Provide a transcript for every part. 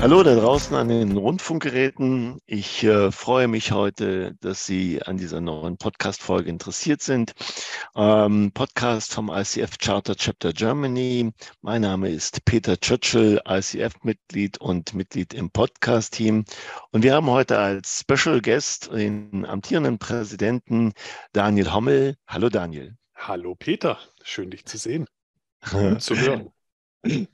Hallo da draußen an den Rundfunkgeräten. Ich äh, freue mich heute, dass Sie an dieser neuen Podcast-Folge interessiert sind. Ähm, Podcast vom ICF Charter Chapter Germany. Mein Name ist Peter Churchill, ICF-Mitglied und Mitglied im Podcast-Team. Und wir haben heute als Special Guest den amtierenden Präsidenten Daniel Hommel. Hallo Daniel. Hallo Peter, schön dich zu sehen und zu hören.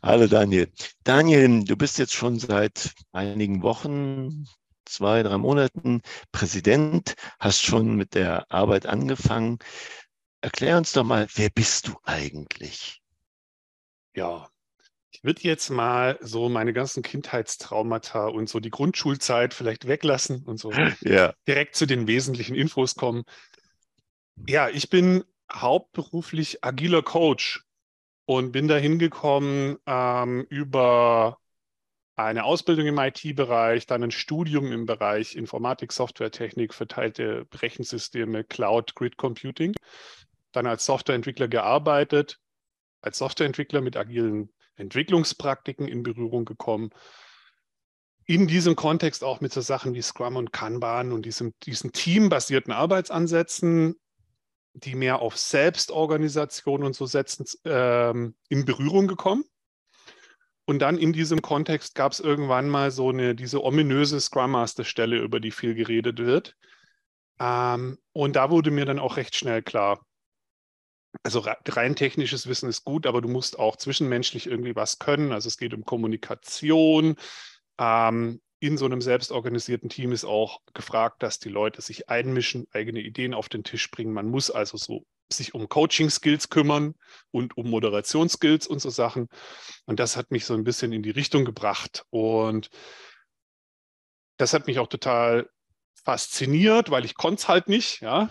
Hallo Daniel. Daniel, du bist jetzt schon seit einigen Wochen, zwei, drei Monaten Präsident, hast schon mit der Arbeit angefangen. Erklär uns doch mal, wer bist du eigentlich? Ja, ich würde jetzt mal so meine ganzen Kindheitstraumata und so die Grundschulzeit vielleicht weglassen und so ja. direkt zu den wesentlichen Infos kommen. Ja, ich bin hauptberuflich agiler Coach und bin da hingekommen ähm, über eine Ausbildung im IT-Bereich, dann ein Studium im Bereich Informatik, Softwaretechnik, verteilte Rechensysteme, Cloud, Grid Computing, dann als Softwareentwickler gearbeitet, als Softwareentwickler mit agilen Entwicklungspraktiken in Berührung gekommen. In diesem Kontext auch mit so Sachen wie Scrum und Kanban und diesem, diesen teambasierten Arbeitsansätzen die mehr auf Selbstorganisation und so setzen, ähm, in Berührung gekommen. Und dann in diesem Kontext gab es irgendwann mal so eine, diese ominöse Scrum Master Stelle, über die viel geredet wird. Ähm, und da wurde mir dann auch recht schnell klar, also rein technisches Wissen ist gut, aber du musst auch zwischenmenschlich irgendwie was können. Also es geht um Kommunikation, ähm, in so einem selbstorganisierten Team ist auch gefragt, dass die Leute sich einmischen, eigene Ideen auf den Tisch bringen. Man muss also so sich um Coaching-Skills kümmern und um Moderationsskills und so Sachen. Und das hat mich so ein bisschen in die Richtung gebracht. Und das hat mich auch total fasziniert, weil ich konnte es halt nicht, ja.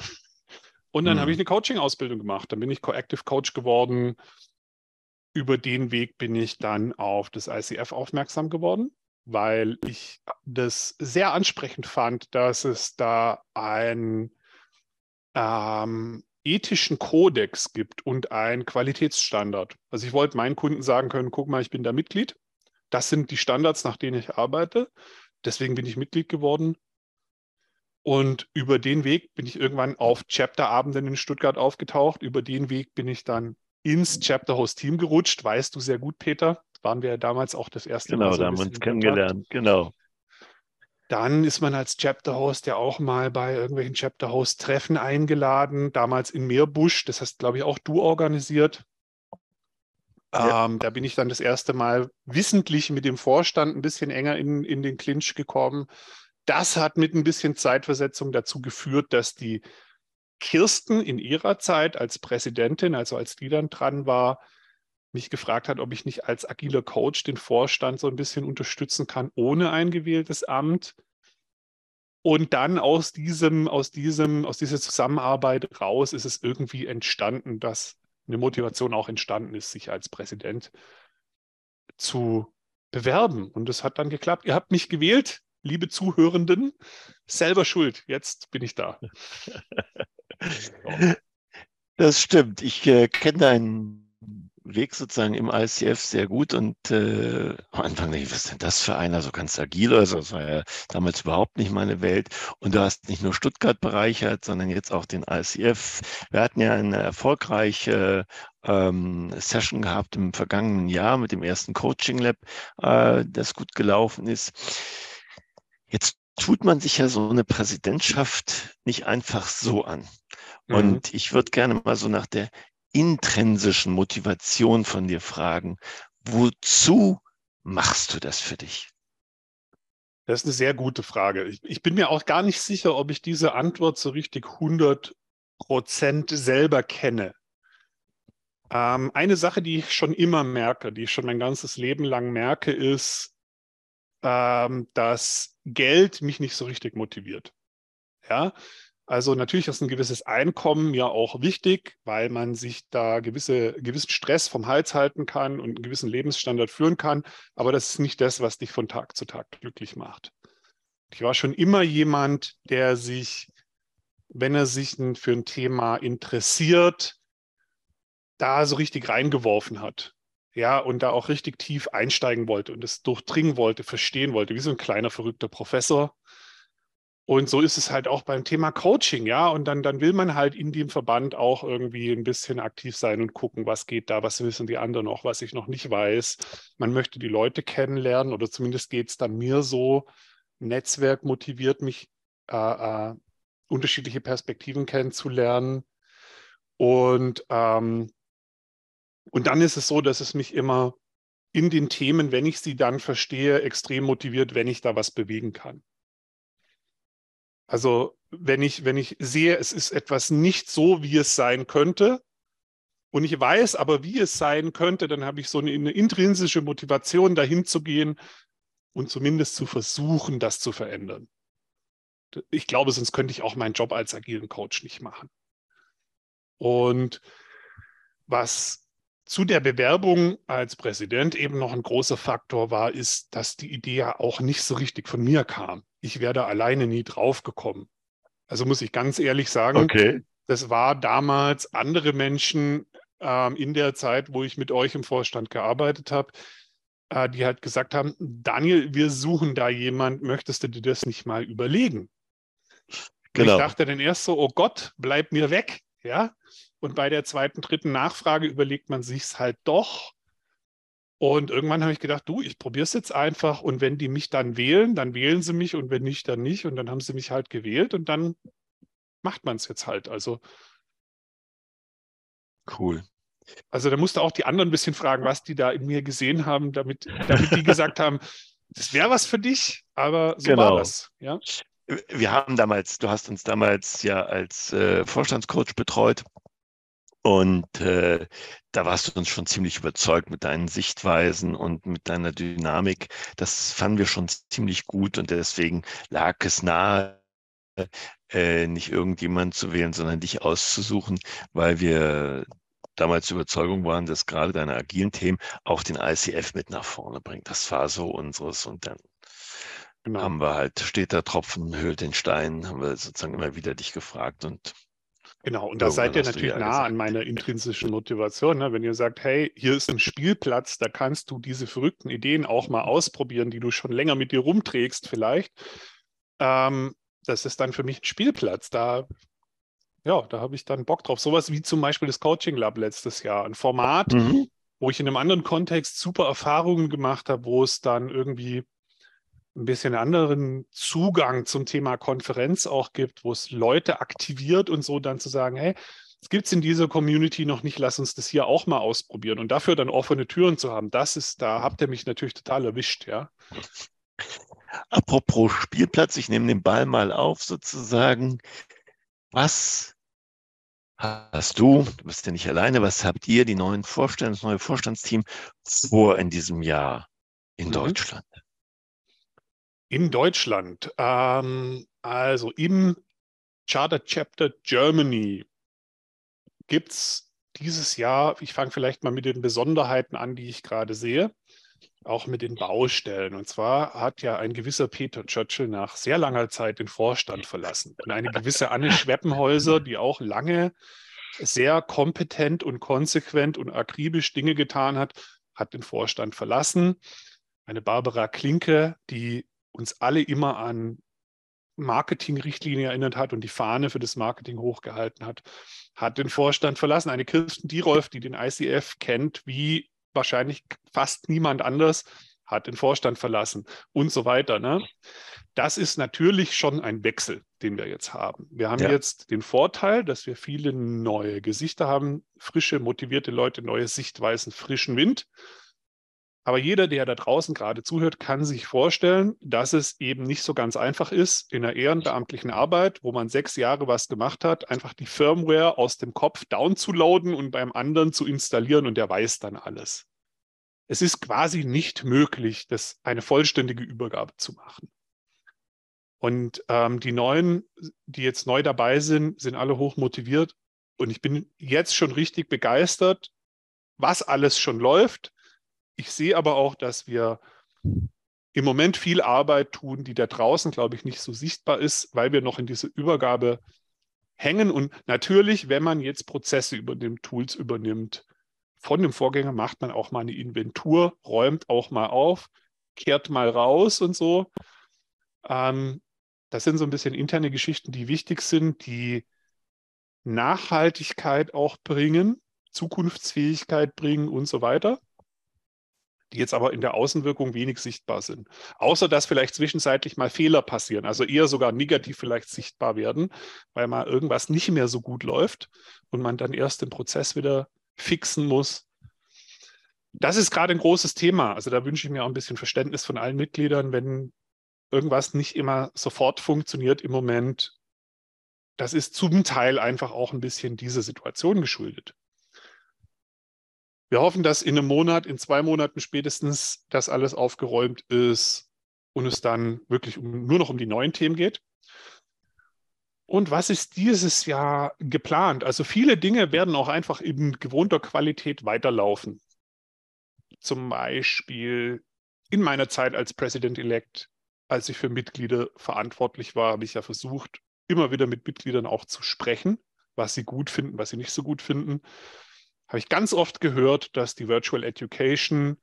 Und dann mhm. habe ich eine Coaching-Ausbildung gemacht. Dann bin ich Co-Active Coach geworden. Über den Weg bin ich dann auf das ICF aufmerksam geworden weil ich das sehr ansprechend fand, dass es da einen ähm, ethischen Kodex gibt und einen Qualitätsstandard. Also ich wollte meinen Kunden sagen können, guck mal, ich bin da Mitglied. Das sind die Standards, nach denen ich arbeite. Deswegen bin ich Mitglied geworden. Und über den Weg bin ich irgendwann auf Chapterabenden in Stuttgart aufgetaucht. Über den Weg bin ich dann ins Chapter Host Team gerutscht. Weißt du sehr gut, Peter waren wir ja damals auch das erste genau, Mal. Genau, so da haben wir uns kennengelernt, genau. Dann ist man als Chapter Host ja auch mal bei irgendwelchen Chapter Host Treffen eingeladen, damals in Meerbusch, das hast, glaube ich, auch du organisiert. Ja. Ähm, da bin ich dann das erste Mal wissentlich mit dem Vorstand ein bisschen enger in, in den Clinch gekommen. Das hat mit ein bisschen Zeitversetzung dazu geführt, dass die Kirsten in ihrer Zeit als Präsidentin, also als die dann dran war, mich gefragt hat, ob ich nicht als agiler Coach den Vorstand so ein bisschen unterstützen kann, ohne ein gewähltes Amt. Und dann aus diesem, aus diesem, aus dieser Zusammenarbeit raus ist es irgendwie entstanden, dass eine Motivation auch entstanden ist, sich als Präsident zu bewerben. Und es hat dann geklappt. Ihr habt mich gewählt, liebe Zuhörenden. Selber schuld. Jetzt bin ich da. Das stimmt. Ich äh, kenne deinen Weg sozusagen im ICF sehr gut und äh, am Anfang dachte ich, was ist denn das für einer, so ganz agil, also das war ja damals überhaupt nicht meine Welt und du hast nicht nur Stuttgart bereichert, sondern jetzt auch den ICF. Wir hatten ja eine erfolgreiche ähm, Session gehabt im vergangenen Jahr mit dem ersten Coaching Lab, äh, das gut gelaufen ist. Jetzt tut man sich ja so eine Präsidentschaft nicht einfach so an. Mhm. Und ich würde gerne mal so nach der intrinsischen Motivation von dir fragen. Wozu machst du das für dich? Das ist eine sehr gute Frage. Ich, ich bin mir auch gar nicht sicher, ob ich diese Antwort so richtig 100 Prozent selber kenne. Ähm, eine Sache, die ich schon immer merke, die ich schon mein ganzes Leben lang merke, ist, ähm, dass Geld mich nicht so richtig motiviert. Ja, also natürlich ist ein gewisses Einkommen ja auch wichtig, weil man sich da gewisse, gewissen Stress vom Hals halten kann und einen gewissen Lebensstandard führen kann. Aber das ist nicht das, was dich von Tag zu Tag glücklich macht. Ich war schon immer jemand, der sich, wenn er sich für ein Thema interessiert, da so richtig reingeworfen hat. ja, und da auch richtig tief einsteigen wollte und es durchdringen wollte, verstehen wollte, wie so ein kleiner verrückter Professor. Und so ist es halt auch beim Thema Coaching, ja. Und dann, dann will man halt in dem Verband auch irgendwie ein bisschen aktiv sein und gucken, was geht da, was wissen die anderen noch, was ich noch nicht weiß. Man möchte die Leute kennenlernen oder zumindest geht es dann mir so. Netzwerk motiviert mich, äh, äh, unterschiedliche Perspektiven kennenzulernen. Und, ähm, und dann ist es so, dass es mich immer in den Themen, wenn ich sie dann verstehe, extrem motiviert, wenn ich da was bewegen kann. Also wenn ich, wenn ich sehe, es ist etwas nicht so, wie es sein könnte, und ich weiß aber, wie es sein könnte, dann habe ich so eine, eine intrinsische Motivation, dahin zu gehen und zumindest zu versuchen, das zu verändern. Ich glaube, sonst könnte ich auch meinen Job als agilen Coach nicht machen. Und was zu der Bewerbung als Präsident eben noch ein großer Faktor war, ist, dass die Idee ja auch nicht so richtig von mir kam ich wäre da alleine nie drauf gekommen. Also muss ich ganz ehrlich sagen, okay. das war damals andere Menschen ähm, in der Zeit, wo ich mit euch im Vorstand gearbeitet habe, äh, die halt gesagt haben, Daniel, wir suchen da jemand, möchtest du dir das nicht mal überlegen? Genau. ich dachte dann erst so, oh Gott, bleib mir weg, ja. Und bei der zweiten, dritten Nachfrage überlegt man sich es halt doch. Und irgendwann habe ich gedacht, du, ich probiere es jetzt einfach und wenn die mich dann wählen, dann wählen sie mich und wenn nicht, dann nicht. Und dann haben sie mich halt gewählt und dann macht man es jetzt halt. Also cool. Also da musste auch die anderen ein bisschen fragen, was die da in mir gesehen haben, damit, damit die gesagt haben, das wäre was für dich, aber so genau. war das. Ja? Wir haben damals, du hast uns damals ja als äh, Vorstandscoach betreut und äh, da warst du uns schon ziemlich überzeugt mit deinen Sichtweisen und mit deiner Dynamik. Das fanden wir schon ziemlich gut und deswegen lag es nahe, äh, nicht irgendjemand zu wählen, sondern dich auszusuchen, weil wir damals die Überzeugung waren, dass gerade deine agilen Themen auch den ICF mit nach vorne bringen. Das war so unseres und dann genau. haben wir halt, steht der Tropfen, höhlt den Stein, haben wir sozusagen immer wieder dich gefragt und Genau, und da seid ihr natürlich ja nah gesagt. an meiner intrinsischen Motivation. Ne? Wenn ihr sagt, hey, hier ist ein Spielplatz, da kannst du diese verrückten Ideen auch mal ausprobieren, die du schon länger mit dir rumträgst vielleicht. Ähm, das ist dann für mich ein Spielplatz. Da, ja, da habe ich dann Bock drauf. Sowas wie zum Beispiel das Coaching Lab letztes Jahr. Ein Format, mhm. wo ich in einem anderen Kontext super Erfahrungen gemacht habe, wo es dann irgendwie ein bisschen anderen Zugang zum Thema Konferenz auch gibt, wo es Leute aktiviert und so dann zu sagen, hey, es gibt es in dieser Community noch nicht, lass uns das hier auch mal ausprobieren und dafür dann offene Türen zu haben, das ist, da habt ihr mich natürlich total erwischt, ja. Apropos Spielplatz, ich nehme den Ball mal auf sozusagen. Was hast du, du bist ja nicht alleine, was habt ihr, die neuen Vorstands, das neue Vorstandsteam vor in diesem Jahr in mhm. Deutschland? In Deutschland, ähm, also im Charter Chapter Germany gibt es dieses Jahr, ich fange vielleicht mal mit den Besonderheiten an, die ich gerade sehe, auch mit den Baustellen. Und zwar hat ja ein gewisser Peter Churchill nach sehr langer Zeit den Vorstand verlassen. Und eine gewisse Anne Schweppenhäuser, die auch lange sehr kompetent und konsequent und akribisch Dinge getan hat, hat den Vorstand verlassen. Eine Barbara Klinke, die uns alle immer an Marketingrichtlinie erinnert hat und die Fahne für das Marketing hochgehalten hat, hat den Vorstand verlassen. Eine Kirsten Dierolf, die den ICF kennt, wie wahrscheinlich fast niemand anders, hat den Vorstand verlassen und so weiter. Ne? Das ist natürlich schon ein Wechsel, den wir jetzt haben. Wir haben ja. jetzt den Vorteil, dass wir viele neue Gesichter haben, frische, motivierte Leute, neue Sichtweisen, frischen Wind. Aber jeder, der da draußen gerade zuhört, kann sich vorstellen, dass es eben nicht so ganz einfach ist, in einer ehrenbeamtlichen Arbeit, wo man sechs Jahre was gemacht hat, einfach die Firmware aus dem Kopf downzuladen und beim anderen zu installieren und der weiß dann alles. Es ist quasi nicht möglich, das eine vollständige Übergabe zu machen. Und ähm, die Neuen, die jetzt neu dabei sind, sind alle hoch motiviert. Und ich bin jetzt schon richtig begeistert, was alles schon läuft ich sehe aber auch, dass wir im Moment viel Arbeit tun, die da draußen, glaube ich, nicht so sichtbar ist, weil wir noch in dieser Übergabe hängen. Und natürlich, wenn man jetzt Prozesse übernimmt, Tools übernimmt, von dem Vorgänger macht man auch mal eine Inventur, räumt auch mal auf, kehrt mal raus und so. Ähm, das sind so ein bisschen interne Geschichten, die wichtig sind, die Nachhaltigkeit auch bringen, Zukunftsfähigkeit bringen und so weiter, die jetzt aber in der Außenwirkung wenig sichtbar sind. Außer dass vielleicht zwischenzeitlich mal Fehler passieren, also eher sogar negativ vielleicht sichtbar werden, weil mal irgendwas nicht mehr so gut läuft und man dann erst den Prozess wieder fixen muss. Das ist gerade ein großes Thema. Also da wünsche ich mir auch ein bisschen Verständnis von allen Mitgliedern, wenn irgendwas nicht immer sofort funktioniert im Moment. Das ist zum Teil einfach auch ein bisschen dieser Situation geschuldet. Wir hoffen, dass in einem Monat, in zwei Monaten spätestens das alles aufgeräumt ist und es dann wirklich um, nur noch um die neuen Themen geht. Und was ist dieses Jahr geplant? Also viele Dinge werden auch einfach in gewohnter Qualität weiterlaufen. Zum Beispiel in meiner Zeit als President-elect, als ich für Mitglieder verantwortlich war, habe ich ja versucht, immer wieder mit Mitgliedern auch zu sprechen, was sie gut finden, was sie nicht so gut finden. Habe ich ganz oft gehört, dass die Virtual Education,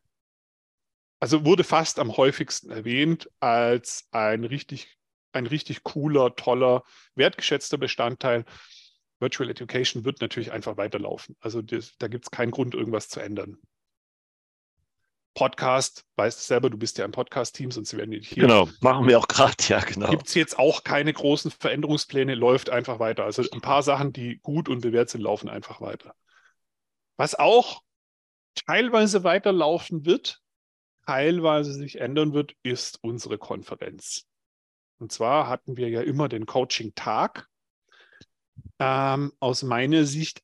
also wurde fast am häufigsten erwähnt als ein richtig ein richtig cooler, toller, wertgeschätzter Bestandteil. Virtual Education wird natürlich einfach weiterlaufen. Also das, da gibt es keinen Grund, irgendwas zu ändern. Podcast, weißt du selber, du bist ja im Podcast-Team, sonst werden die hier. Genau, machen wir auch gerade, ja, genau. Gibt es jetzt auch keine großen Veränderungspläne, läuft einfach weiter. Also ein paar Sachen, die gut und bewährt sind, laufen einfach weiter. Was auch teilweise weiterlaufen wird, teilweise sich ändern wird, ist unsere Konferenz. Und zwar hatten wir ja immer den Coaching-Tag. Ähm, aus meiner Sicht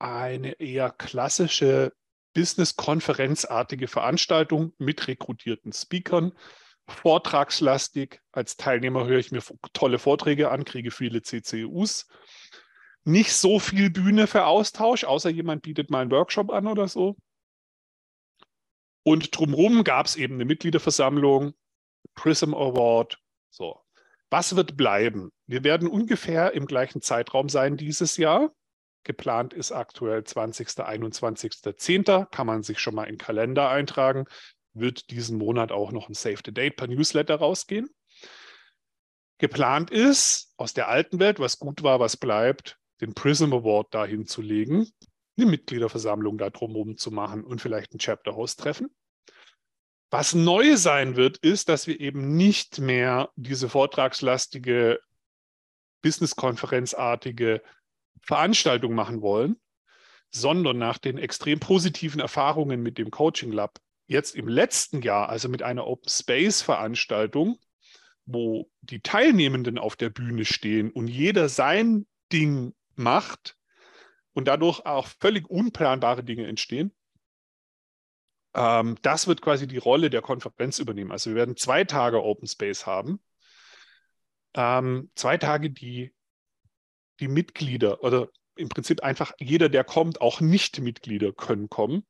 eine eher klassische Business-Konferenzartige Veranstaltung mit rekrutierten Speakern, vortragslastig. Als Teilnehmer höre ich mir tolle Vorträge an, kriege viele CCUs. Nicht so viel Bühne für Austausch, außer jemand bietet mal einen Workshop an oder so. Und drumherum gab es eben eine Mitgliederversammlung, Prism Award. So, was wird bleiben? Wir werden ungefähr im gleichen Zeitraum sein dieses Jahr. Geplant ist aktuell 20. 21.10. Kann man sich schon mal in Kalender eintragen. Wird diesen Monat auch noch ein Save the Date per Newsletter rausgehen. Geplant ist, aus der alten Welt, was gut war, was bleibt, den Prism Award dahin zu legen, eine Mitgliederversammlung da drumherum zu machen und vielleicht ein Chapter Host treffen. Was neu sein wird, ist, dass wir eben nicht mehr diese vortragslastige, Business-Konferenzartige Veranstaltung machen wollen, sondern nach den extrem positiven Erfahrungen mit dem Coaching Lab jetzt im letzten Jahr, also mit einer Open Space Veranstaltung, wo die Teilnehmenden auf der Bühne stehen und jeder sein Ding macht und dadurch auch völlig unplanbare Dinge entstehen, ähm, das wird quasi die Rolle der Konferenz übernehmen. Also wir werden zwei Tage Open Space haben. Ähm, zwei Tage, die die Mitglieder oder im Prinzip einfach jeder, der kommt, auch Nicht-Mitglieder können kommen.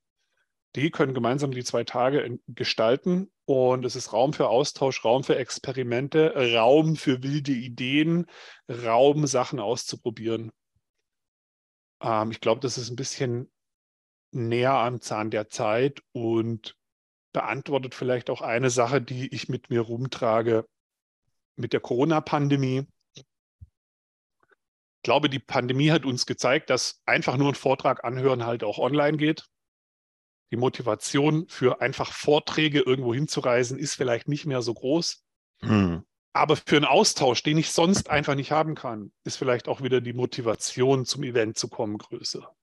Die können gemeinsam die zwei Tage gestalten und es ist Raum für Austausch, Raum für Experimente, Raum für wilde Ideen, Raum, Sachen auszuprobieren. Ähm, ich glaube, das ist ein bisschen näher am Zahn der Zeit und beantwortet vielleicht auch eine Sache, die ich mit mir rumtrage mit der Corona-Pandemie. Ich glaube, die Pandemie hat uns gezeigt, dass einfach nur ein Vortrag anhören halt auch online geht. Die Motivation für einfach Vorträge irgendwo hinzureisen ist vielleicht nicht mehr so groß. Hm. Aber für einen Austausch, den ich sonst einfach nicht haben kann, ist vielleicht auch wieder die Motivation zum Event zu kommen größer.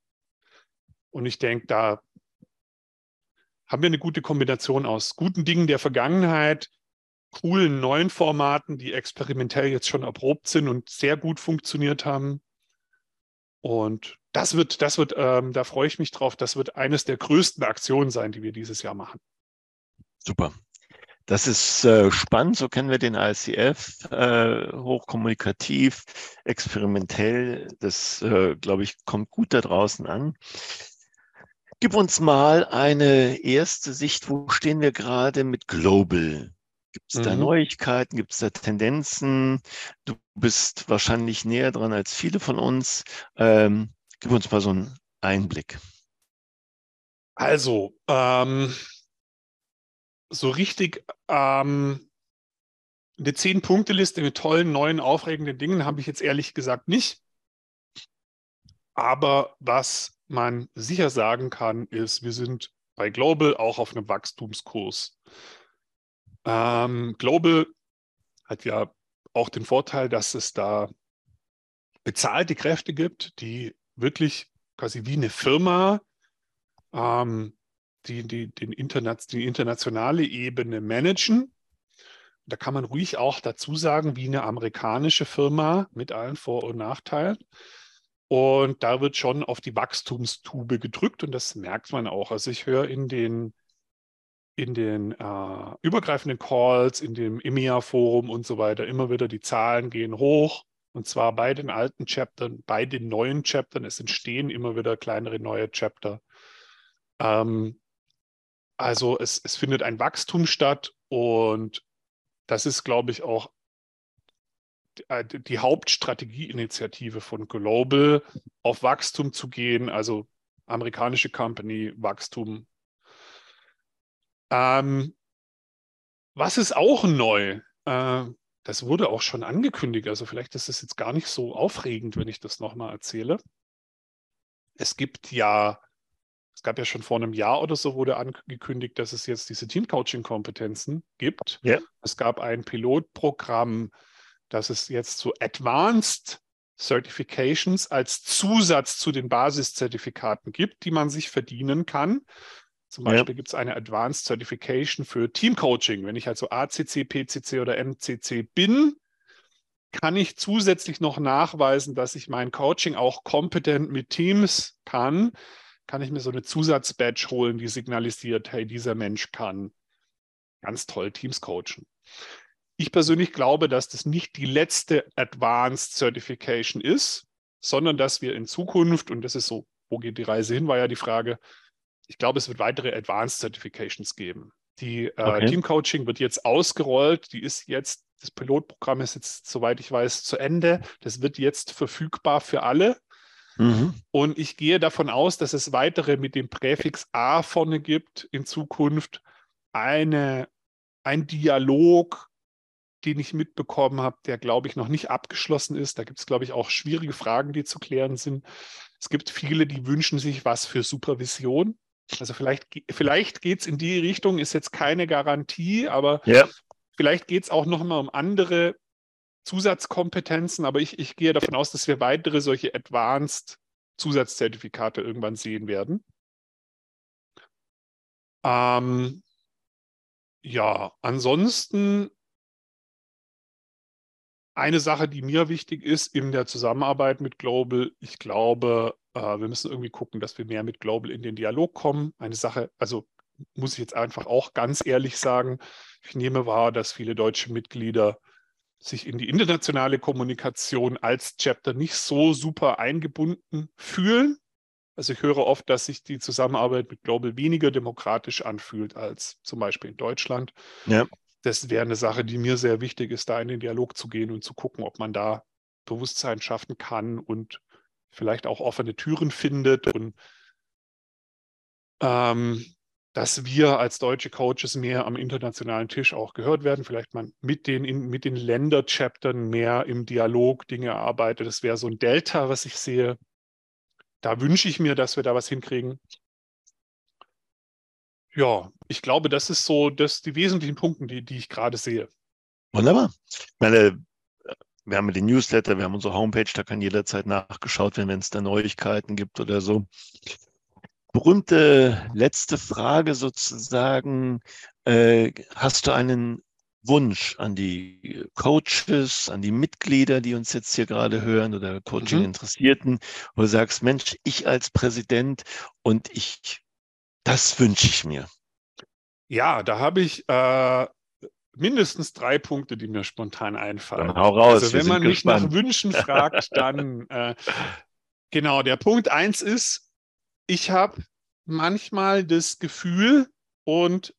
Und ich denke, da haben wir eine gute Kombination aus guten Dingen der Vergangenheit, coolen neuen Formaten, die experimentell jetzt schon erprobt sind und sehr gut funktioniert haben. Und das wird, das wird, ähm, da freue ich mich drauf, das wird eines der größten Aktionen sein, die wir dieses Jahr machen. Super. Das ist äh, spannend, so kennen wir den ICF, äh, hochkommunikativ, experimentell. Das, äh, glaube ich, kommt gut da draußen an. Gib uns mal eine erste Sicht, wo stehen wir gerade mit Global? Gibt es da mhm. Neuigkeiten? Gibt es da Tendenzen? Du bist wahrscheinlich näher dran als viele von uns. Ähm, gib uns mal so einen Einblick. Also, ähm, so richtig ähm, eine Zehn-Punkte-Liste mit tollen, neuen, aufregenden Dingen habe ich jetzt ehrlich gesagt nicht. Aber was man sicher sagen kann, ist, wir sind bei Global auch auf einem Wachstumskurs. Ähm, Global hat ja auch den Vorteil, dass es da bezahlte Kräfte gibt, die wirklich quasi wie eine Firma ähm, die, die, den Internet, die internationale Ebene managen. Da kann man ruhig auch dazu sagen, wie eine amerikanische Firma mit allen Vor- und Nachteilen. Und da wird schon auf die Wachstumstube gedrückt und das merkt man auch. Also ich höre in den, in den äh, übergreifenden Calls, in dem EMEA-Forum und so weiter immer wieder, die Zahlen gehen hoch. Und zwar bei den alten Chaptern, bei den neuen Chaptern. Es entstehen immer wieder kleinere neue Chapter. Ähm, also es, es findet ein Wachstum statt und das ist, glaube ich, auch äh, die Hauptstrategieinitiative von Global, auf Wachstum zu gehen, also amerikanische Company, Wachstum. Ähm, was ist auch neu? Äh, das wurde auch schon angekündigt, also vielleicht ist es jetzt gar nicht so aufregend, wenn ich das nochmal erzähle. Es gibt ja es gab ja schon vor einem Jahr oder so wurde angekündigt, dass es jetzt diese Team-Coaching-Kompetenzen gibt. Ja. Es gab ein Pilotprogramm, dass es jetzt so Advanced Certifications als Zusatz zu den Basiszertifikaten gibt, die man sich verdienen kann. Zum Beispiel ja. gibt es eine Advanced Certification für Team Coaching. Wenn ich also ACC, PCC oder MCC bin, kann ich zusätzlich noch nachweisen, dass ich mein Coaching auch kompetent mit Teams kann kann ich mir so eine Zusatzbadge holen, die signalisiert, hey, dieser Mensch kann ganz toll Teams coachen. Ich persönlich glaube, dass das nicht die letzte Advanced Certification ist, sondern dass wir in Zukunft, und das ist so, wo geht die Reise hin, war ja die Frage, ich glaube, es wird weitere Advanced Certifications geben. Die äh, okay. Team Coaching wird jetzt ausgerollt, die ist jetzt, das Pilotprogramm ist jetzt, soweit ich weiß, zu Ende. Das wird jetzt verfügbar für alle. Mhm. Und ich gehe davon aus, dass es weitere mit dem Präfix A vorne gibt in Zukunft. Eine, ein Dialog, den ich mitbekommen habe, der, glaube ich, noch nicht abgeschlossen ist. Da gibt es, glaube ich, auch schwierige Fragen, die zu klären sind. Es gibt viele, die wünschen sich was für Supervision. Also vielleicht, vielleicht geht es in die Richtung, ist jetzt keine Garantie, aber ja. vielleicht geht es auch noch mal um andere Zusatzkompetenzen, aber ich, ich gehe davon aus, dass wir weitere solche Advanced Zusatzzertifikate irgendwann sehen werden. Ähm, ja, ansonsten eine Sache, die mir wichtig ist in der Zusammenarbeit mit Global, ich glaube, äh, wir müssen irgendwie gucken, dass wir mehr mit Global in den Dialog kommen. Eine Sache, also muss ich jetzt einfach auch ganz ehrlich sagen, ich nehme wahr, dass viele deutsche Mitglieder sich in die internationale Kommunikation als Chapter nicht so super eingebunden fühlen. Also ich höre oft, dass sich die Zusammenarbeit mit Global weniger demokratisch anfühlt als zum Beispiel in Deutschland. Ja. Das wäre eine Sache, die mir sehr wichtig ist, da in den Dialog zu gehen und zu gucken, ob man da Bewusstsein schaffen kann und vielleicht auch offene Türen findet und ähm, dass wir als deutsche Coaches mehr am internationalen Tisch auch gehört werden, vielleicht man mit den, mit den Länderchaptern mehr im Dialog Dinge erarbeitet. Das wäre so ein Delta, was ich sehe. Da wünsche ich mir, dass wir da was hinkriegen. Ja, ich glaube, das ist so das, die wesentlichen Punkte, die, die ich gerade sehe. Wunderbar. Ich meine, wir haben den Newsletter, wir haben unsere Homepage, da kann jederzeit nachgeschaut werden, wenn es da Neuigkeiten gibt oder so berühmte letzte Frage sozusagen. Äh, hast du einen Wunsch an die Coaches, an die Mitglieder, die uns jetzt hier gerade hören oder Coaching-Interessierten, mhm. wo du sagst, Mensch, ich als Präsident und ich, das wünsche ich mir. Ja, da habe ich äh, mindestens drei Punkte, die mir spontan einfallen. Dann hau raus. Also wenn man mich gespannt. nach Wünschen fragt, dann äh, genau, der Punkt eins ist, ich habe manchmal das Gefühl und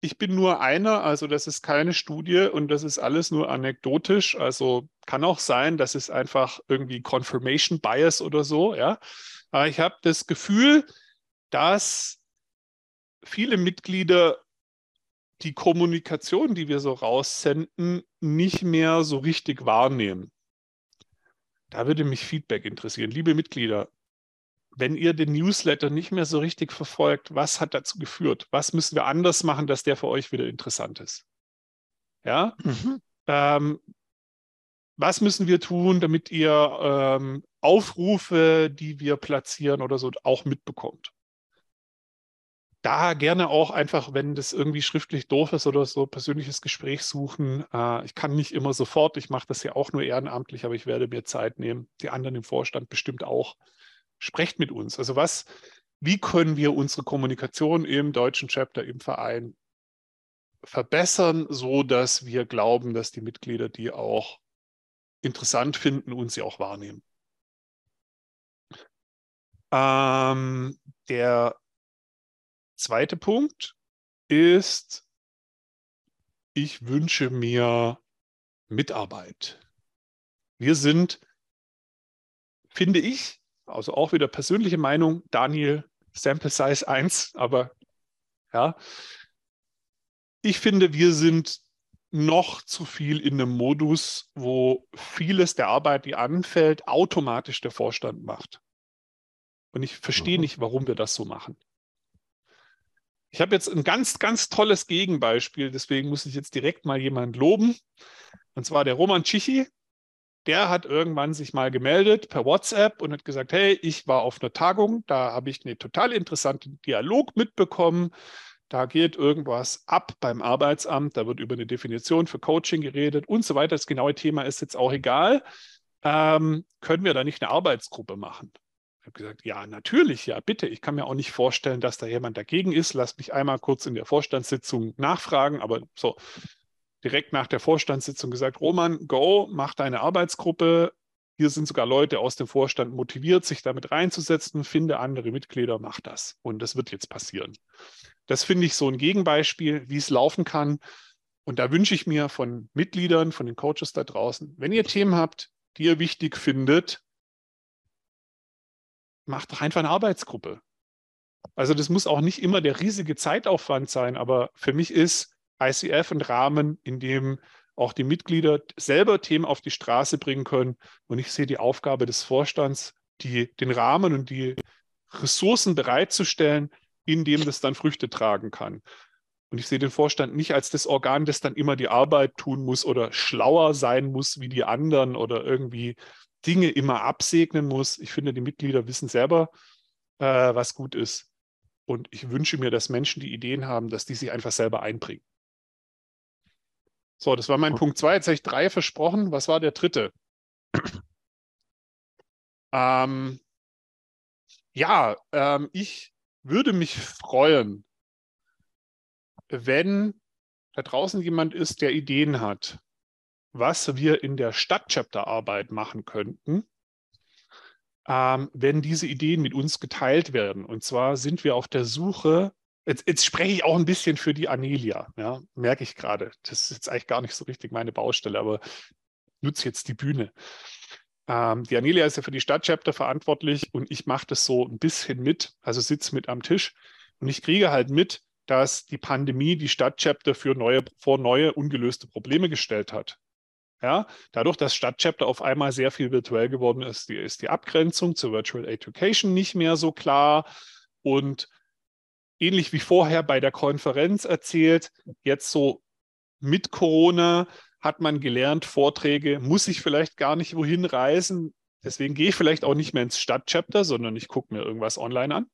ich bin nur einer, also das ist keine Studie und das ist alles nur anekdotisch. Also kann auch sein, das ist einfach irgendwie Confirmation Bias oder so, ja. Aber ich habe das Gefühl, dass viele Mitglieder die Kommunikation, die wir so raussenden, nicht mehr so richtig wahrnehmen. Da würde mich Feedback interessieren. Liebe Mitglieder, wenn ihr den Newsletter nicht mehr so richtig verfolgt, was hat dazu geführt? Was müssen wir anders machen, dass der für euch wieder interessant ist? Ja? Mhm. Ähm, was müssen wir tun, damit ihr ähm, Aufrufe, die wir platzieren oder so, auch mitbekommt? Da gerne auch einfach, wenn das irgendwie schriftlich doof ist oder so, persönliches Gespräch suchen. Äh, ich kann nicht immer sofort, ich mache das ja auch nur ehrenamtlich, aber ich werde mir Zeit nehmen. Die anderen im Vorstand bestimmt auch. Sprecht mit uns. Also was, wie können wir unsere Kommunikation im deutschen Chapter, im Verein verbessern, so dass wir glauben, dass die Mitglieder die auch interessant finden und sie auch wahrnehmen. Ähm, der zweite Punkt ist, ich wünsche mir Mitarbeit. Wir sind, finde ich, also auch wieder persönliche Meinung, Daniel, Sample Size 1, aber ja, ich finde, wir sind noch zu viel in einem Modus, wo vieles der Arbeit, die anfällt, automatisch der Vorstand macht. Und ich verstehe mhm. nicht, warum wir das so machen. Ich habe jetzt ein ganz, ganz tolles Gegenbeispiel, deswegen muss ich jetzt direkt mal jemanden loben. Und zwar der Roman Tschichi. Der hat irgendwann sich mal gemeldet per WhatsApp und hat gesagt, hey, ich war auf einer Tagung, da habe ich einen total interessanten Dialog mitbekommen da geht irgendwas ab beim Arbeitsamt, da wird über eine Definition für Coaching geredet und so weiter. Das genaue Thema ist jetzt auch egal. Ähm, können wir da nicht eine Arbeitsgruppe machen? Ich habe gesagt, ja, natürlich, ja, bitte. Ich kann mir auch nicht vorstellen, dass da jemand dagegen ist. Lass mich einmal kurz in der Vorstandssitzung nachfragen, aber so direkt nach der Vorstandssitzung gesagt, Roman, go, mach deine Arbeitsgruppe. Hier sind sogar Leute aus dem Vorstand motiviert, sich damit reinzusetzen. Finde andere Mitglieder, mach das. Und das wird jetzt passieren. Das finde ich so ein Gegenbeispiel, wie es laufen kann. Und da wünsche ich mir von Mitgliedern, von den Coaches da draußen, wenn ihr Themen habt, die ihr wichtig findet, macht doch einfach eine Arbeitsgruppe. Also das muss auch nicht immer der riesige Zeitaufwand sein, aber für mich ist ICF ein Rahmen, in dem auch die Mitglieder selber Themen auf die Straße bringen können. Und ich sehe die Aufgabe des Vorstands, die, den Rahmen und die Ressourcen bereitzustellen, in dem das dann Früchte tragen kann. Und ich sehe den Vorstand nicht als das Organ, das dann immer die Arbeit tun muss oder schlauer sein muss wie die anderen oder irgendwie Dinge immer absegnen muss. Ich finde, die Mitglieder wissen selber, äh, was gut ist. Und ich wünsche mir, dass Menschen, die Ideen haben, dass die sich einfach selber einbringen. So, das war mein Punkt zwei. Jetzt habe ich drei versprochen. Was war der dritte? ähm, ja, ähm, ich würde mich freuen, wenn da draußen jemand ist, der Ideen hat, was wir in der Stadtchapterarbeit machen könnten, ähm, wenn diese Ideen mit uns geteilt werden. Und zwar sind wir auf der Suche, jetzt, jetzt spreche ich auch ein bisschen für die Anelia, ja, merke ich gerade. Das ist jetzt eigentlich gar nicht so richtig meine Baustelle, aber nutze jetzt die Bühne. Ähm, die Anelia ist ja für die Stadtchapter verantwortlich und ich mache das so ein bisschen mit, also sitze mit am Tisch und ich kriege halt mit, dass die Pandemie die Stadtchapter für neue, vor neue ungelöste Probleme gestellt hat. Ja, dadurch, dass Stadtchapter auf einmal sehr viel virtuell geworden ist, die, ist die Abgrenzung zur Virtual Education nicht mehr so klar und ähnlich wie vorher bei der Konferenz erzählt, jetzt so mit Corona hat man gelernt, Vorträge muss ich vielleicht gar nicht wohin reisen. Deswegen gehe ich vielleicht auch nicht mehr ins Stadtchapter, sondern ich gucke mir irgendwas online an.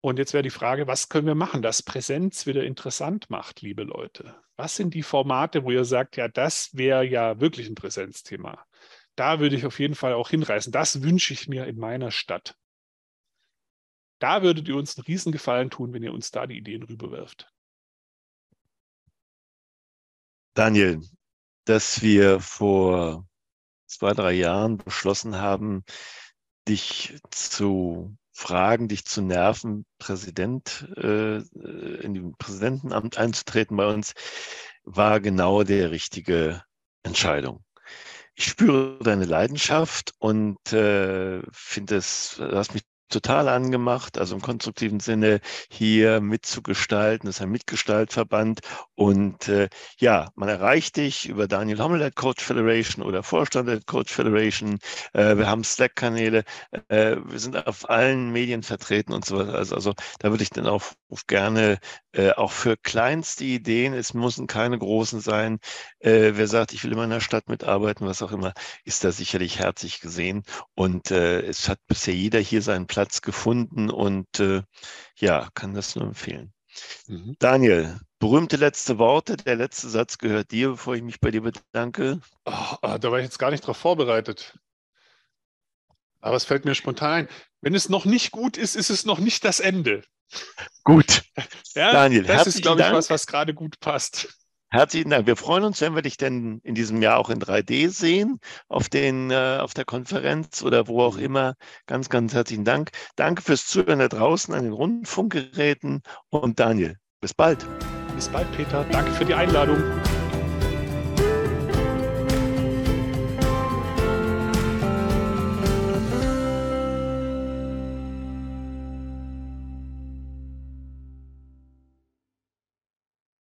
Und jetzt wäre die Frage, was können wir machen, dass Präsenz wieder interessant macht, liebe Leute? Was sind die Formate, wo ihr sagt, ja, das wäre ja wirklich ein Präsenzthema? Da würde ich auf jeden Fall auch hinreisen. Das wünsche ich mir in meiner Stadt. Da würdet ihr uns einen Riesengefallen tun, wenn ihr uns da die Ideen rüberwirft. Daniel, dass wir vor zwei, drei Jahren beschlossen haben, dich zu fragen, dich zu nerven, Präsident äh, in dem Präsidentenamt einzutreten bei uns, war genau der richtige Entscheidung. Ich spüre deine Leidenschaft und äh, finde es, du hast mich total angemacht, also im konstruktiven Sinne hier mitzugestalten. Das ist ein Mitgestaltverband. Und äh, ja, man erreicht dich über Daniel Hommel at Coach Federation oder Vorstand at Coach Federation. Äh, wir haben Slack-Kanäle. Äh, wir sind auf allen Medien vertreten und so weiter. Also, also da würde ich den Aufruf gerne äh, auch für kleinste Ideen, es müssen keine großen sein. Äh, wer sagt, ich will in der Stadt mitarbeiten, was auch immer, ist da sicherlich herzlich gesehen. Und äh, es hat bisher jeder hier seinen Platz gefunden und äh, ja, kann das nur empfehlen. Mhm. Daniel, berühmte letzte Worte. Der letzte Satz gehört dir, bevor ich mich bei dir bedanke. Oh, da war ich jetzt gar nicht drauf vorbereitet. Aber es fällt mir spontan ein. Wenn es noch nicht gut ist, ist es noch nicht das Ende. Gut. Ja, Daniel, das ist, glaube ich, Dank. was, was gerade gut passt. Herzlichen Dank. Wir freuen uns, wenn wir dich denn in diesem Jahr auch in 3D sehen, auf, den, äh, auf der Konferenz oder wo auch immer. Ganz, ganz herzlichen Dank. Danke fürs Zuhören da draußen an den Rundfunkgeräten und Daniel, bis bald. Bis bald, Peter. Danke für die Einladung.